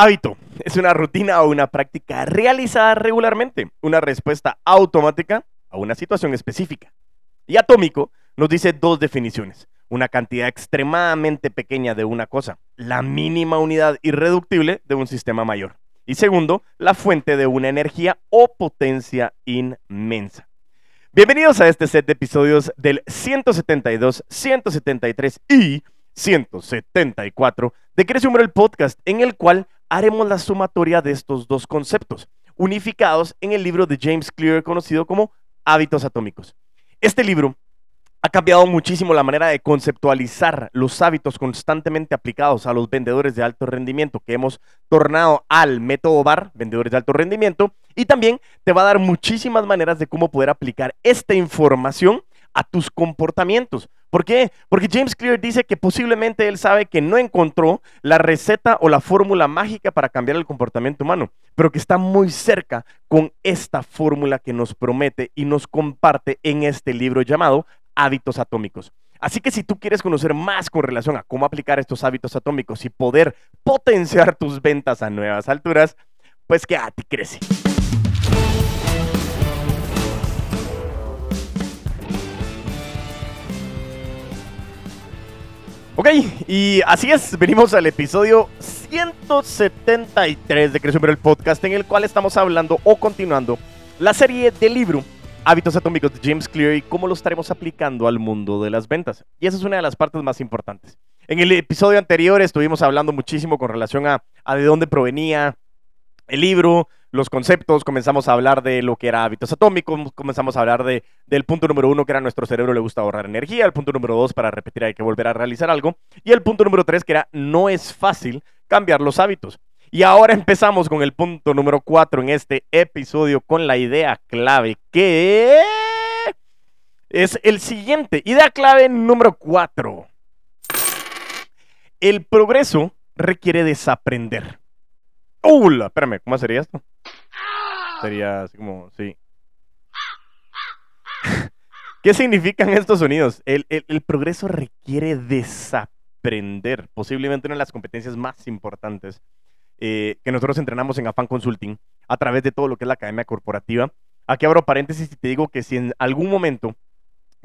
Hábito es una rutina o una práctica realizada regularmente, una respuesta automática a una situación específica. Y atómico nos dice dos definiciones. Una cantidad extremadamente pequeña de una cosa, la mínima unidad irreductible de un sistema mayor. Y segundo, la fuente de una energía o potencia inmensa. Bienvenidos a este set de episodios del 172, 173 y 174 de Crece el podcast, en el cual haremos la sumatoria de estos dos conceptos, unificados en el libro de James Clear conocido como Hábitos Atómicos. Este libro ha cambiado muchísimo la manera de conceptualizar los hábitos constantemente aplicados a los vendedores de alto rendimiento que hemos tornado al método BAR, vendedores de alto rendimiento, y también te va a dar muchísimas maneras de cómo poder aplicar esta información a tus comportamientos. ¿Por qué? Porque James Clear dice que posiblemente él sabe que no encontró la receta o la fórmula mágica para cambiar el comportamiento humano, pero que está muy cerca con esta fórmula que nos promete y nos comparte en este libro llamado Hábitos Atómicos. Así que si tú quieres conocer más con relación a cómo aplicar estos hábitos atómicos y poder potenciar tus ventas a nuevas alturas, pues quédate, crece. Ok, y así es, venimos al episodio 173 de Crecio el Podcast, en el cual estamos hablando o continuando la serie del libro Hábitos Atómicos de James Clear y cómo lo estaremos aplicando al mundo de las ventas. Y esa es una de las partes más importantes. En el episodio anterior estuvimos hablando muchísimo con relación a de dónde provenía el libro, los conceptos, comenzamos a hablar de lo que era hábitos atómicos, comenzamos a hablar de, del punto número uno, que era nuestro cerebro le gusta ahorrar energía, el punto número dos, para repetir hay que volver a realizar algo, y el punto número tres, que era no es fácil cambiar los hábitos. Y ahora empezamos con el punto número cuatro en este episodio con la idea clave, que es el siguiente. Idea clave número cuatro. El progreso requiere desaprender. ¡Uh! Espérame, ¿cómo sería esto? Sería así como, sí. ¿Qué significan estos sonidos? El, progreso requiere desaprender, posiblemente una de las competencias más importantes eh, que nosotros entrenamos en Afan Consulting a través de todo lo que es la academia corporativa. Aquí abro paréntesis y te digo que si en algún momento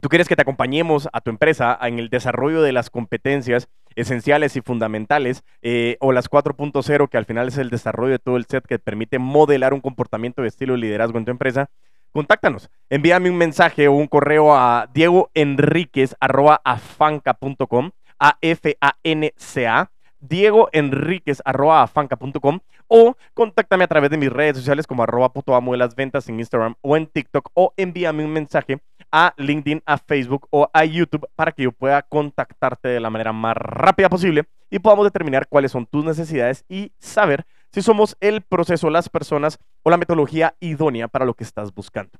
tú quieres que te acompañemos a tu empresa en el desarrollo de las competencias esenciales y fundamentales, eh, o las 4.0, que al final es el desarrollo de todo el set que permite modelar un comportamiento de estilo de liderazgo en tu empresa, contáctanos. Envíame un mensaje o un correo a diegoenriquez.afanca.com, a f a n c a diegoenriquez.afanca.com o contáctame a través de mis redes sociales como arroba puto amo de las ventas en Instagram o en TikTok o envíame un mensaje a LinkedIn, a Facebook o a YouTube para que yo pueda contactarte de la manera más rápida posible y podamos determinar cuáles son tus necesidades y saber si somos el proceso, las personas o la metodología idónea para lo que estás buscando.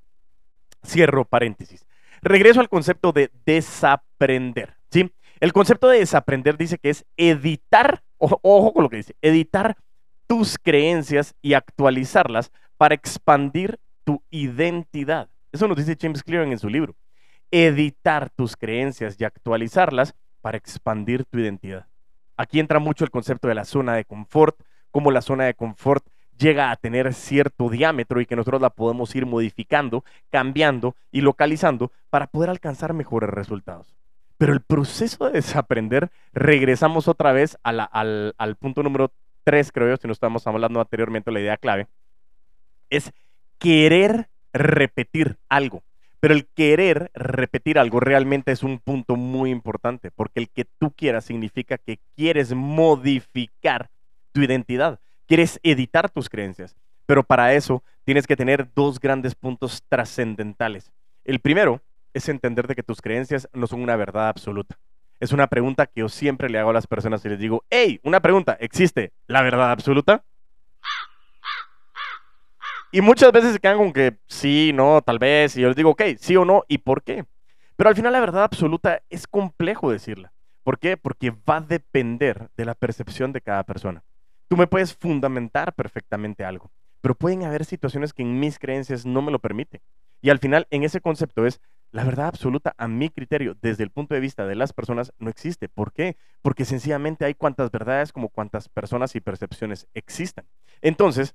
Cierro paréntesis. Regreso al concepto de desaprender. ¿sí? El concepto de desaprender dice que es editar, ojo con lo que dice, editar tus creencias y actualizarlas para expandir tu identidad. Eso nos dice James Clear en su libro. Editar tus creencias y actualizarlas para expandir tu identidad. Aquí entra mucho el concepto de la zona de confort, cómo la zona de confort llega a tener cierto diámetro y que nosotros la podemos ir modificando, cambiando y localizando para poder alcanzar mejores resultados. Pero el proceso de desaprender, regresamos otra vez al, punto número tres, creo yo, si nos estamos hablando anteriormente, la idea clave, es querer repetir algo. Pero el querer repetir algo realmente es un punto muy importante, porque el que tú quieras significa que quieres modificar tu identidad, quieres editar tus creencias. Pero para eso tienes que tener dos grandes puntos trascendentales. El primero es entender de que tus creencias no son una verdad absoluta. Es una pregunta que yo siempre le hago a las personas y les digo, hey, una pregunta, ¿existe la verdad absoluta? Y muchas veces se quedan con que sí, no, tal vez. Y yo les digo, ok, sí o no, ¿y por qué? Pero al final la verdad absoluta es complejo decirla. ¿Por qué? Porque va a depender de la percepción de cada persona. Tú me puedes fundamentar perfectamente algo, pero pueden haber situaciones que en mis creencias no me lo permiten. Y al final, en ese concepto es, La verdad absoluta, a mi criterio, desde el punto de vista de las personas, no existe. ¿Por qué? Porque sencillamente hay cuantas verdades como cuantas personas y percepciones existan. Entonces,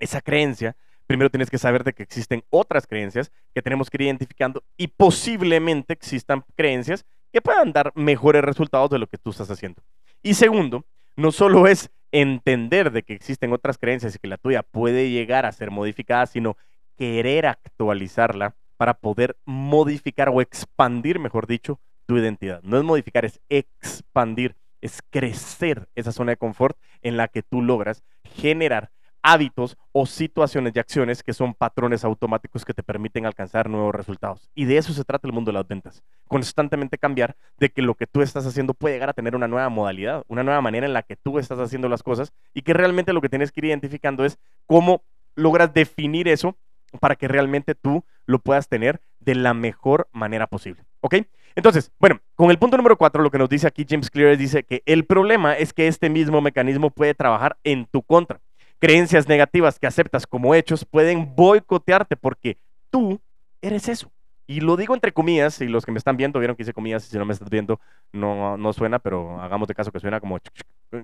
esa creencia, primero tienes que saber de que existen otras creencias que tenemos que ir identificando y posiblemente existan creencias que puedan dar mejores resultados de lo que tú estás haciendo. Y segundo, no solo es entender de que existen otras creencias y que la tuya puede llegar a ser modificada, sino querer actualizarla para poder modificar o expandir, mejor dicho, tu identidad. No es modificar, es expandir, es crecer esa zona de confort en la que tú logras generar hábitos o situaciones y acciones que son patrones automáticos que te permiten alcanzar nuevos resultados. Y de eso se trata el mundo de las ventas. Constantemente cambiar de que lo que tú estás haciendo puede llegar a tener una nueva modalidad, una nueva manera en la que tú estás haciendo las cosas y que realmente lo que tienes que ir identificando es cómo logras definir eso para que realmente tú lo puedas tener de la mejor manera posible. ¿Ok? Entonces, bueno, con el punto número cuatro, lo que nos dice aquí James Clear dice que el problema es que este mismo mecanismo puede trabajar en tu contra. Creencias negativas que aceptas como hechos pueden boicotearte porque tú eres eso. Y lo digo entre comillas, y los que me están viendo vieron que hice comillas, y si no me estás viendo no, no suena, pero hagamos de caso que suena como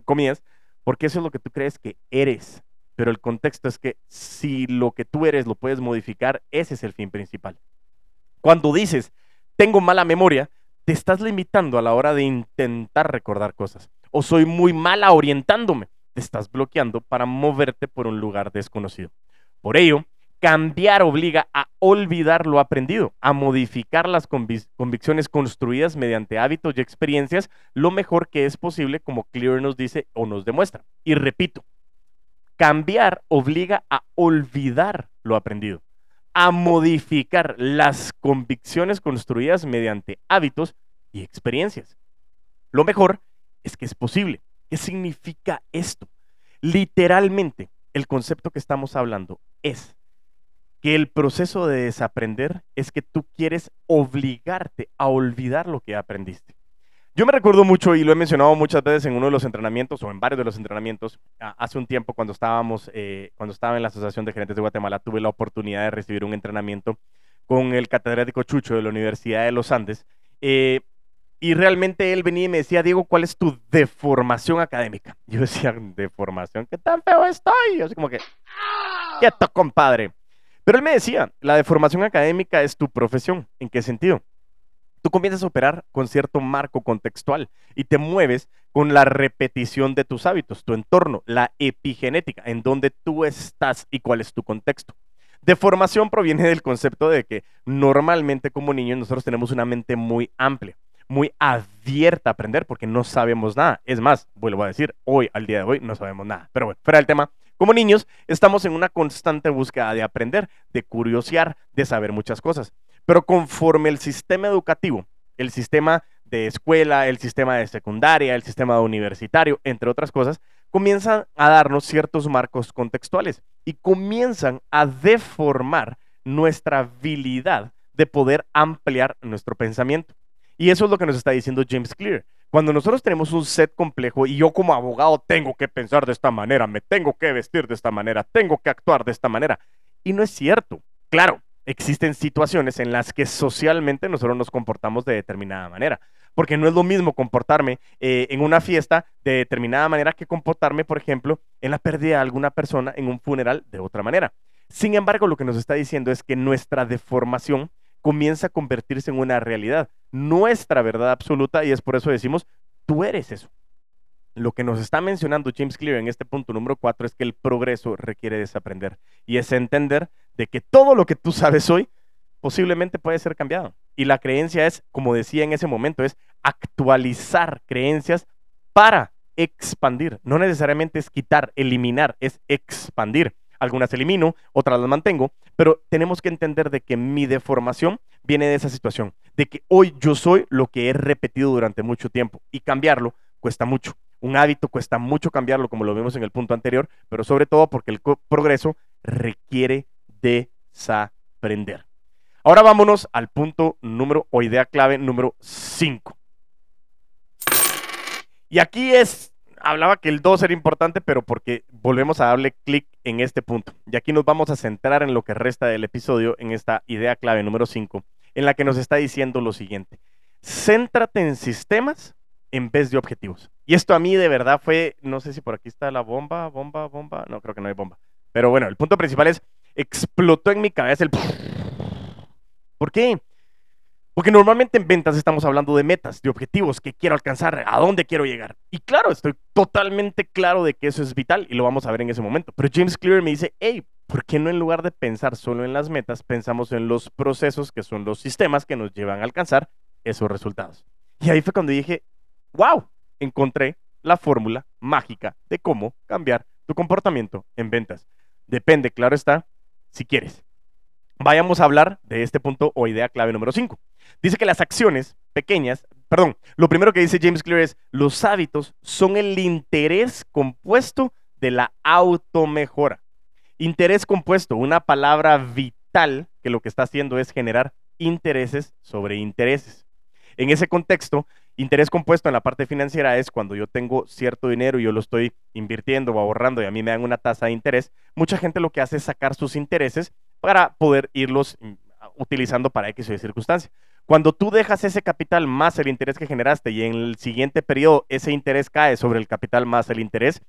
comillas, porque eso es lo que tú crees que eres. Pero el contexto es que si lo que tú eres lo puedes modificar, ese es el fin principal. Cuando dices, tengo mala memoria, te estás limitando a la hora de intentar recordar cosas. O soy muy mala orientándome, te estás bloqueando para moverte por un lugar desconocido. Por ello, cambiar obliga a olvidar lo aprendido, a modificar las convicciones construidas mediante hábitos y experiencias lo mejor que es posible, como Clear nos dice o nos demuestra. Y repito, Cambiar obliga a olvidar lo aprendido, a modificar las convicciones construidas mediante hábitos y experiencias. Lo mejor es que es posible. ¿Qué significa esto? Literalmente, el concepto que estamos hablando es que el proceso de desaprender es que tú quieres obligarte a olvidar lo que aprendiste. Yo me recuerdo mucho y lo he mencionado muchas veces en uno de los entrenamientos o en varios de los entrenamientos. Hace un tiempo cuando estábamos, eh, cuando estaba en la Asociación de Gerentes de Guatemala, tuve la oportunidad de recibir un entrenamiento con el catedrático Chucho de la Universidad de los Andes. Eh, y realmente él venía y me decía, Diego, ¿cuál es tu deformación académica? Yo decía, ¿deformación? ¿Qué tan feo estoy? Yo así como que, quieto, compadre. Pero él me decía, la deformación académica es tu profesión. ¿En qué sentido? tú comienzas a operar con cierto marco contextual y te mueves con la repetición de tus hábitos, tu entorno, la epigenética, en donde tú estás y cuál es tu contexto. Deformación proviene del concepto de que normalmente como niños nosotros tenemos una mente muy amplia, muy abierta a aprender porque no sabemos nada. Es más, vuelvo a decir, hoy, al día de hoy, no sabemos nada. Pero bueno, fuera del tema, como niños estamos en una constante búsqueda de aprender, de curiosear, de saber muchas cosas. Pero conforme el sistema educativo, el sistema de escuela, el sistema de secundaria, el sistema universitario, entre otras cosas, comienzan a darnos ciertos marcos contextuales y comienzan a deformar nuestra habilidad de poder ampliar nuestro pensamiento. Y eso es lo que nos está diciendo James Clear. Cuando nosotros tenemos un set complejo y yo como abogado tengo que pensar de esta manera, me tengo que vestir de esta manera, tengo que actuar de esta manera. Y no es cierto. Claro, existen situaciones en las que socialmente nosotros nos comportamos de determinada manera. Porque no es lo mismo comportarme eh, en una fiesta de determinada manera que comportarme, por ejemplo, en la pérdida de alguna persona en un funeral de otra manera. Sin embargo, lo que nos está diciendo es que nuestra deformación comienza a convertirse en una realidad, nuestra verdad absoluta, y es por eso decimos, tú eres eso. Lo que nos está mencionando James Clear en este punto número cuatro es que el progreso requiere desaprender y es entender de que todo lo que tú sabes hoy posiblemente puede ser cambiado. Y la creencia es, como decía en ese momento, es actualizar creencias para expandir. No necesariamente es quitar, eliminar, es expandir. Algunas elimino, otras las mantengo, pero tenemos que entender de que mi deformación viene de esa situación, de que hoy yo soy lo que he repetido durante mucho tiempo y cambiarlo cuesta mucho. Un hábito cuesta mucho cambiarlo, como lo vimos en el punto anterior, pero sobre todo porque el progreso requiere desaprender. Ahora vámonos al punto número o idea clave número 5. Y aquí es, hablaba que el 2 era importante, pero porque volvemos a darle clic en este punto. Y aquí nos vamos a centrar en lo que resta del episodio, en esta idea clave número 5. en la que nos está diciendo lo siguiente. Céntrate en sistemas en vez de objetivos. Y esto a mí de verdad fue, no sé si por aquí está la bomba, bomba, bomba, no creo que no hay bomba. Pero bueno, el punto principal es, explotó en mi cabeza el... ¿Por qué? Porque normalmente en ventas estamos hablando de metas, de objetivos que quiero alcanzar, a dónde quiero llegar. Y claro, estoy totalmente claro de que eso es vital y lo vamos a ver en ese momento. Pero James Clear me dice, hey, ¿por qué no en lugar de pensar solo en las metas, pensamos en los procesos que son los sistemas que nos llevan a alcanzar esos resultados? Y ahí fue cuando dije, wow, encontré la fórmula mágica de cómo cambiar tu comportamiento en ventas. Depende, claro está, si quieres. Vayamos a hablar de este punto o idea clave número 5. Dice que las acciones pequeñas, perdón, lo primero que dice James Clear es, los hábitos son el interés compuesto de la automejora. Interés compuesto, una palabra vital que lo que está haciendo es generar intereses sobre intereses. En ese contexto, interés compuesto en la parte financiera es cuando yo tengo cierto dinero y yo lo estoy invirtiendo o ahorrando y a mí me dan una tasa de interés. Mucha gente lo que hace es sacar sus intereses para poder irlos mm, utilizando para X o Y circunstancia. Cuando tú dejas ese capital más el interés que generaste y en el siguiente periodo ese interés cae sobre el capital más el interés,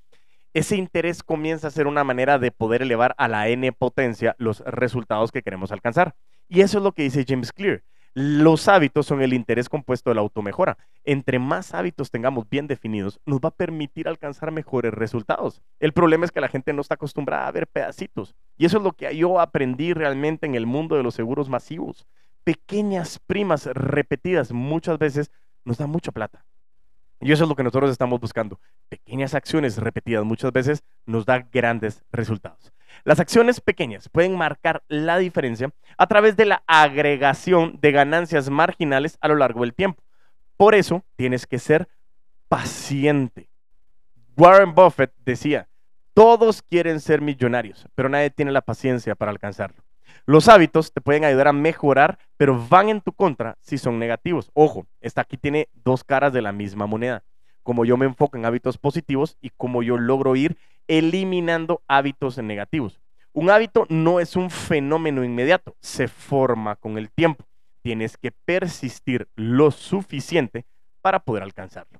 ese interés comienza a ser una manera de poder elevar a la n potencia los resultados que queremos alcanzar. Y eso es lo que dice James Clear. Los hábitos son el interés compuesto de la automejora. Entre más hábitos tengamos bien definidos, nos va a permitir alcanzar mejores resultados. El problema es que la gente no está acostumbrada a ver pedacitos. Y eso es lo que yo aprendí realmente en el mundo de los seguros masivos pequeñas primas repetidas muchas veces nos da mucha plata. Y eso es lo que nosotros estamos buscando. Pequeñas acciones repetidas muchas veces nos da grandes resultados. Las acciones pequeñas pueden marcar la diferencia a través de la agregación de ganancias marginales a lo largo del tiempo. Por eso tienes que ser paciente. Warren Buffett decía, todos quieren ser millonarios, pero nadie tiene la paciencia para alcanzarlo. Los hábitos te pueden ayudar a mejorar, pero van en tu contra si son negativos. Ojo, esta aquí tiene dos caras de la misma moneda. Como yo me enfoco en hábitos positivos y como yo logro ir eliminando hábitos negativos. Un hábito no es un fenómeno inmediato, se forma con el tiempo. Tienes que persistir lo suficiente para poder alcanzarlo.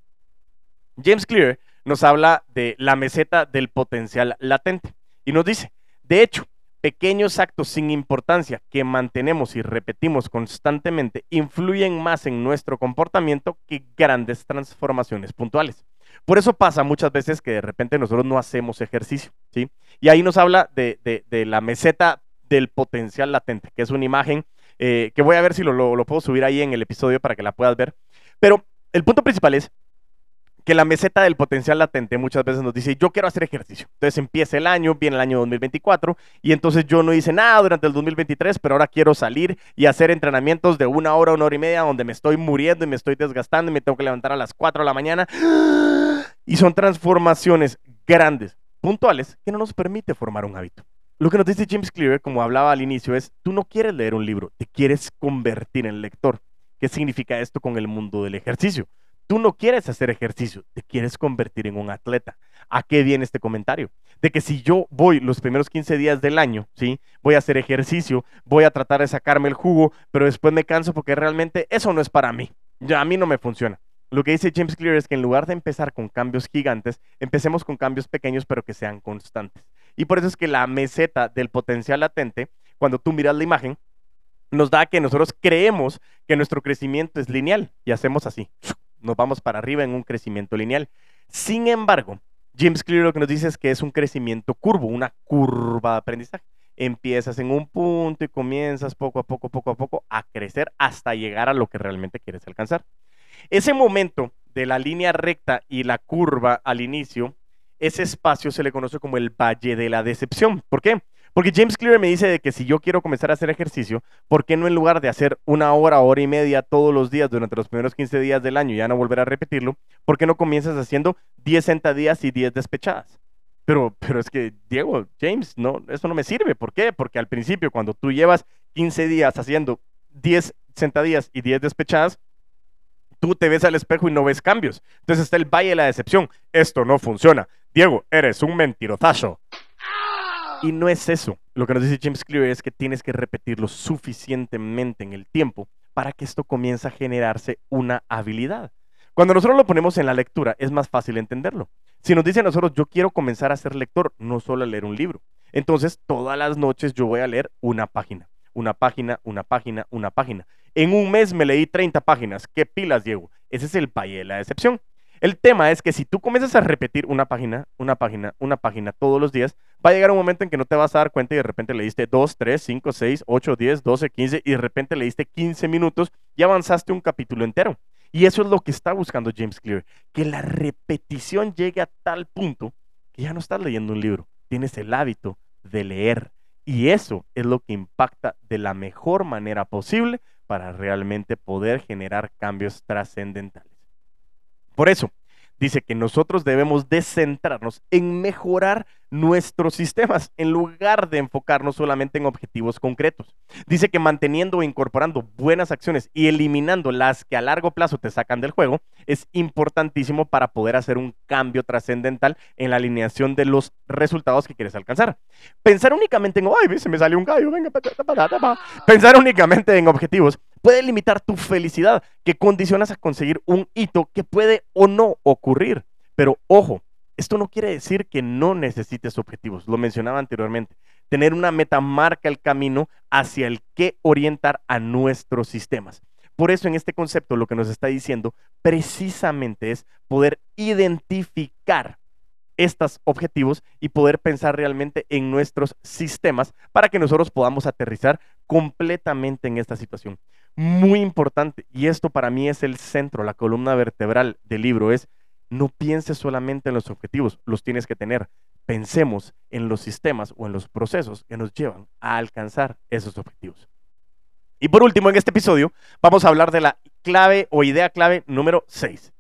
James Clear nos habla de la meseta del potencial latente y nos dice, de hecho, pequeños actos sin importancia que mantenemos y repetimos constantemente influyen más en nuestro comportamiento que grandes transformaciones puntuales. Por eso pasa muchas veces que de repente nosotros no hacemos ejercicio, ¿sí? Y ahí nos habla de, la meseta del potencial latente, que es una imagen eh, que voy a ver si lo, lo puedo subir ahí en el episodio para que la puedas ver. Pero el punto principal es que la meseta del potencial latente muchas veces nos dice, yo quiero hacer ejercicio. Entonces empieza el año, viene el año 2024 y entonces yo no hice nada durante el 2023, pero ahora quiero salir y hacer entrenamientos de una hora, una hora y media donde me estoy muriendo y me estoy desgastando y me tengo que levantar a las 4 de la mañana. Y son transformaciones grandes, puntuales, que no nos permite formar un hábito. Lo que nos dice James Clear, como hablaba al inicio, es, tú no quieres leer un libro, te quieres convertir en lector. ¿Qué significa esto con el mundo del ejercicio? Tú no quieres hacer ejercicio, te quieres convertir en un atleta. ¿A qué viene este comentario? De que si yo voy los primeros 15 días del año, ¿sí? Voy a hacer ejercicio, voy a tratar de sacarme el jugo, pero después me canso porque realmente eso no es para mí. Ya a mí no me funciona. Lo que dice James Clear es que en lugar de empezar con cambios gigantes, empecemos con cambios pequeños pero que sean constantes. Y por eso es que la meseta del potencial latente, cuando tú miras la imagen, nos da que nosotros creemos que nuestro crecimiento es lineal y hacemos así nos vamos para arriba en un crecimiento lineal. Sin embargo, James Clear lo que nos dice es que es un crecimiento curvo, una curva de aprendizaje. Empiezas en un punto y comienzas poco a poco, poco a poco a crecer hasta llegar a lo que realmente quieres alcanzar. Ese momento de la línea recta y la curva al inicio, ese espacio se le conoce como el valle de la decepción. ¿Por qué? Porque James Clear me dice de que si yo quiero comenzar a hacer ejercicio, ¿por qué no en lugar de hacer una hora, hora y media todos los días durante los primeros 15 días del año y ya no volver a repetirlo, ¿por qué no comienzas haciendo 10 sentadillas y 10 despechadas? Pero, pero es que, Diego, James, no, eso no me sirve. ¿Por qué? Porque al principio, cuando tú llevas 15 días haciendo 10 sentadillas y 10 despechadas, tú te ves al espejo y no ves cambios. Entonces está el valle de la decepción. Esto no funciona. Diego, eres un mentirosazo. Y no es eso. Lo que nos dice James Clear es que tienes que repetirlo suficientemente en el tiempo para que esto comience a generarse una habilidad. Cuando nosotros lo ponemos en la lectura, es más fácil entenderlo. Si nos dicen a nosotros, yo quiero comenzar a ser lector, no solo a leer un libro. Entonces, todas las noches yo voy a leer una página, una página, una página, una página. En un mes me leí 30 páginas. ¿Qué pilas, Diego? Ese es el paye de la decepción. El tema es que si tú comienzas a repetir una página, una página, una página todos los días, va a llegar un momento en que no te vas a dar cuenta y de repente leíste 2, 3, 5, 6, 8, 10, 12, 15 y de repente leíste 15 minutos y avanzaste un capítulo entero. Y eso es lo que está buscando James Clear, que la repetición llegue a tal punto que ya no estás leyendo un libro, tienes el hábito de leer. Y eso es lo que impacta de la mejor manera posible para realmente poder generar cambios trascendentales. Por eso, dice que nosotros debemos descentrarnos en mejorar nuestros sistemas en lugar de enfocarnos solamente en objetivos concretos. Dice que manteniendo o incorporando buenas acciones y eliminando las que a largo plazo te sacan del juego es importantísimo para poder hacer un cambio trascendental en la alineación de los resultados que quieres alcanzar. Pensar únicamente en, ay, se me salió un gallo, pensar únicamente en objetivos puede limitar tu felicidad, que condicionas a conseguir un hito que puede o no ocurrir. Pero ojo, esto no quiere decir que no necesites objetivos, lo mencionaba anteriormente. Tener una meta marca el camino hacia el que orientar a nuestros sistemas. Por eso en este concepto lo que nos está diciendo precisamente es poder identificar estos objetivos y poder pensar realmente en nuestros sistemas para que nosotros podamos aterrizar completamente en esta situación. Muy importante, y esto para mí es el centro, la columna vertebral del libro, es no pienses solamente en los objetivos, los tienes que tener. Pensemos en los sistemas o en los procesos que nos llevan a alcanzar esos objetivos. Y por último, en este episodio vamos a hablar de la clave o idea clave número 6.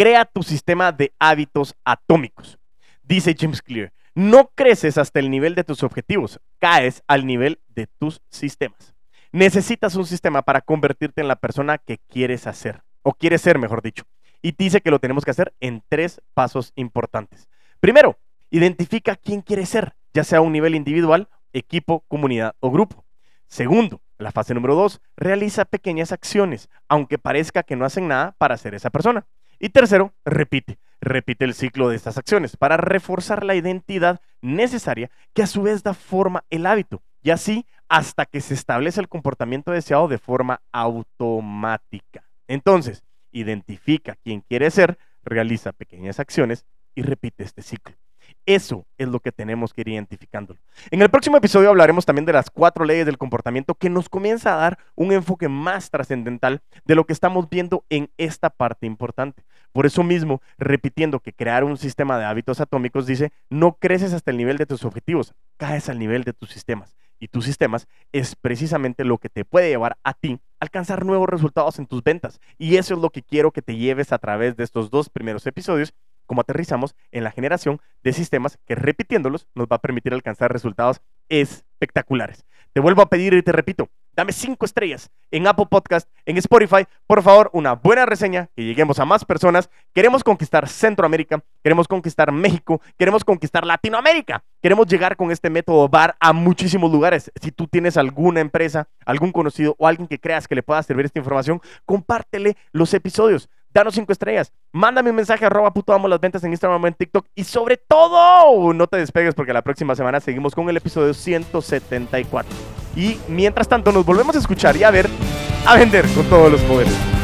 Crea tu sistema de hábitos atómicos. Dice James Clear, no creces hasta el nivel de tus objetivos, caes al nivel de tus sistemas. Necesitas un sistema para convertirte en la persona que quieres hacer, o quieres ser, mejor dicho y dice que lo tenemos que hacer en tres pasos importantes. Primero, identifica quién quiere ser, ya sea a un nivel individual, equipo, comunidad o grupo. Segundo, la fase número dos, realiza pequeñas acciones, aunque parezca que no hacen nada para ser esa persona. Y tercero, repite, repite el ciclo de estas acciones para reforzar la identidad necesaria que a su vez da forma el hábito, y así hasta que se establece el comportamiento deseado de forma automática. Entonces, identifica quién quiere ser, realiza pequeñas acciones y repite este ciclo. Eso es lo que tenemos que ir identificándolo. En el próximo episodio hablaremos también de las cuatro leyes del comportamiento que nos comienza a dar un enfoque más trascendental de lo que estamos viendo en esta parte importante. Por eso mismo, repitiendo que crear un sistema de hábitos atómicos dice, no creces hasta el nivel de tus objetivos, caes al nivel de tus sistemas y tus sistemas es precisamente lo que te puede llevar a ti a alcanzar nuevos resultados en tus ventas. Y eso es lo que quiero que te lleves a través de estos dos primeros episodios, como aterrizamos en la generación de sistemas que repitiéndolos nos va a permitir alcanzar resultados espectaculares. Te vuelvo a pedir y te repito, dame cinco estrellas en Apple Podcast, en Spotify. Por favor, una buena reseña, que lleguemos a más personas. Queremos conquistar Centroamérica, queremos conquistar México, queremos conquistar Latinoamérica. Queremos llegar con este método VAR a muchísimos lugares. Si tú tienes alguna empresa, algún conocido o alguien que creas que le pueda servir esta información, compártele los episodios danos cinco estrellas, mándame un mensaje arroba puto amo las ventas en Instagram en TikTok y sobre todo no te despegues porque la próxima semana seguimos con el episodio 174. Y mientras tanto nos volvemos a escuchar y a ver, a vender con todos los poderes.